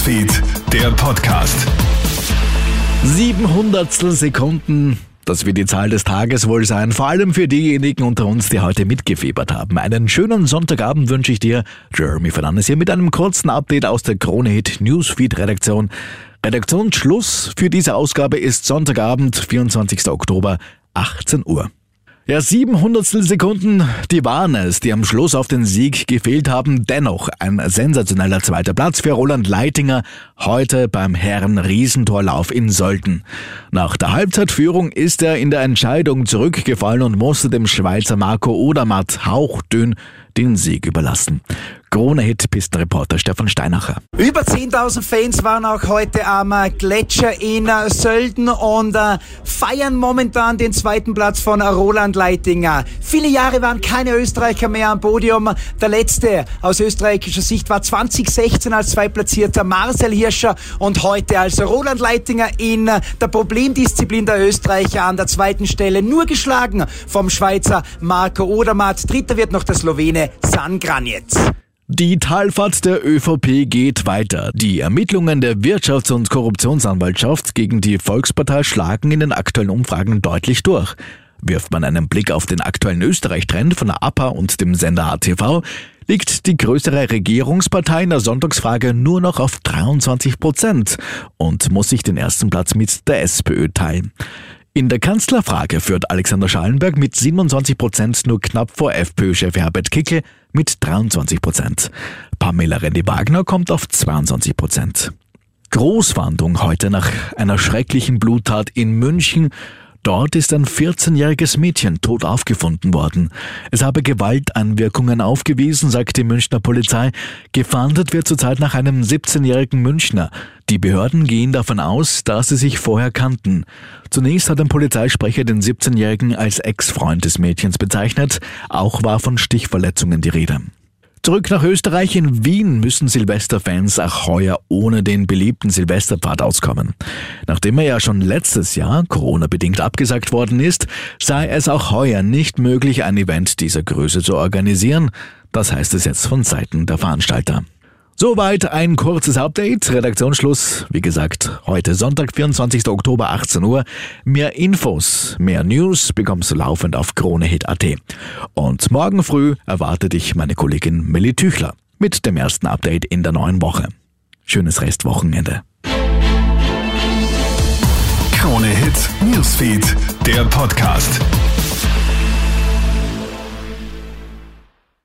Newsfeed, der Podcast. 700 Sekunden. Das wird die Zahl des Tages wohl sein, vor allem für diejenigen unter uns, die heute mitgefiebert haben. Einen schönen Sonntagabend wünsche ich dir. Jeremy Fernandes hier mit einem kurzen Update aus der Krone Hit Newsfeed Redaktion. Redaktionsschluss für diese Ausgabe ist Sonntagabend, 24. Oktober, 18 Uhr. Ja, 700 Sekunden, die waren es, die am Schluss auf den Sieg gefehlt haben. Dennoch ein sensationeller zweiter Platz für Roland Leitinger heute beim Herren Riesentorlauf in Sölden. Nach der Halbzeitführung ist er in der Entscheidung zurückgefallen und musste dem Schweizer Marco Odermatt hauchdünn den Sieg überlassen. Krone-Hit-Pistenreporter Stefan Steinacher. Über 10.000 Fans waren auch heute am Gletscher in Sölden und äh, feiern momentan den zweiten Platz von Roland Leitinger. Viele Jahre waren keine Österreicher mehr am Podium. Der letzte aus österreichischer Sicht war 2016 als zweitplatzierter Marcel Hirscher und heute als Roland Leitinger in der Problemdisziplin der Österreicher an der zweiten Stelle nur geschlagen vom Schweizer Marco Odermatt. Dritter wird noch der Slowene San Granitz. Die Talfahrt der ÖVP geht weiter. Die Ermittlungen der Wirtschafts- und Korruptionsanwaltschaft gegen die Volkspartei schlagen in den aktuellen Umfragen deutlich durch. Wirft man einen Blick auf den aktuellen Österreich-Trend von der APA und dem Sender ATV, liegt die größere Regierungspartei in der Sonntagsfrage nur noch auf 23 Prozent und muss sich den ersten Platz mit der SPÖ teilen. In der Kanzlerfrage führt Alexander Schallenberg mit 27 Prozent nur knapp vor FPÖ-Chef Herbert Kickel mit 23 Prozent. Pamela Rendi-Wagner kommt auf 22 Prozent. Großfahndung heute nach einer schrecklichen Bluttat in München Dort ist ein 14-jähriges Mädchen tot aufgefunden worden. Es habe Gewaltanwirkungen aufgewiesen, sagt die Münchner Polizei. Gefahndet wird zurzeit nach einem 17-jährigen Münchner. Die Behörden gehen davon aus, dass sie sich vorher kannten. Zunächst hat ein Polizeisprecher den 17-jährigen als Ex-Freund des Mädchens bezeichnet. Auch war von Stichverletzungen die Rede. Zurück nach Österreich. In Wien müssen Silvesterfans auch heuer ohne den beliebten Silvesterpfad auskommen. Nachdem er ja schon letztes Jahr Corona-bedingt abgesagt worden ist, sei es auch heuer nicht möglich, ein Event dieser Größe zu organisieren. Das heißt es jetzt von Seiten der Veranstalter. Soweit ein kurzes Update. Redaktionsschluss, wie gesagt, heute Sonntag, 24. Oktober, 18 Uhr. Mehr Infos, mehr News bekommst du laufend auf KroneHit.at. Und morgen früh erwartet dich meine Kollegin Melly Tüchler mit dem ersten Update in der neuen Woche. Schönes Restwochenende. KroneHit Newsfeed, der Podcast.